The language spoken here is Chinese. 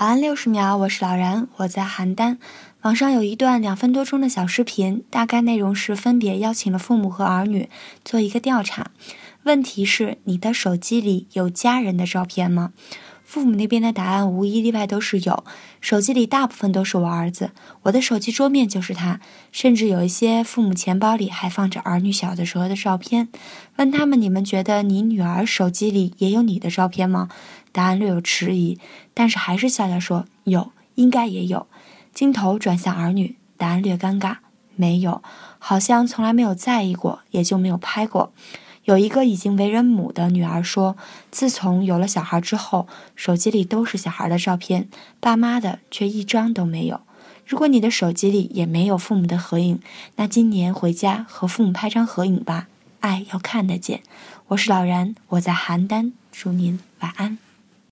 晚安六十秒，我是老然，我在邯郸。网上有一段两分多钟的小视频，大概内容是分别邀请了父母和儿女做一个调查。问题是：你的手机里有家人的照片吗？父母那边的答案无一例外都是有，手机里大部分都是我儿子，我的手机桌面就是他，甚至有一些父母钱包里还放着儿女小的时候的照片。问他们：你们觉得你女儿手机里也有你的照片吗？答案略有迟疑，但是还是笑笑说：“有，应该也有。”镜头转向儿女，答案略尴尬：“没有，好像从来没有在意过，也就没有拍过。”有一个已经为人母的女儿说：“自从有了小孩之后，手机里都是小孩的照片，爸妈的却一张都没有。如果你的手机里也没有父母的合影，那今年回家和父母拍张合影吧，爱要看得见。”我是老然，我在邯郸，祝您晚安。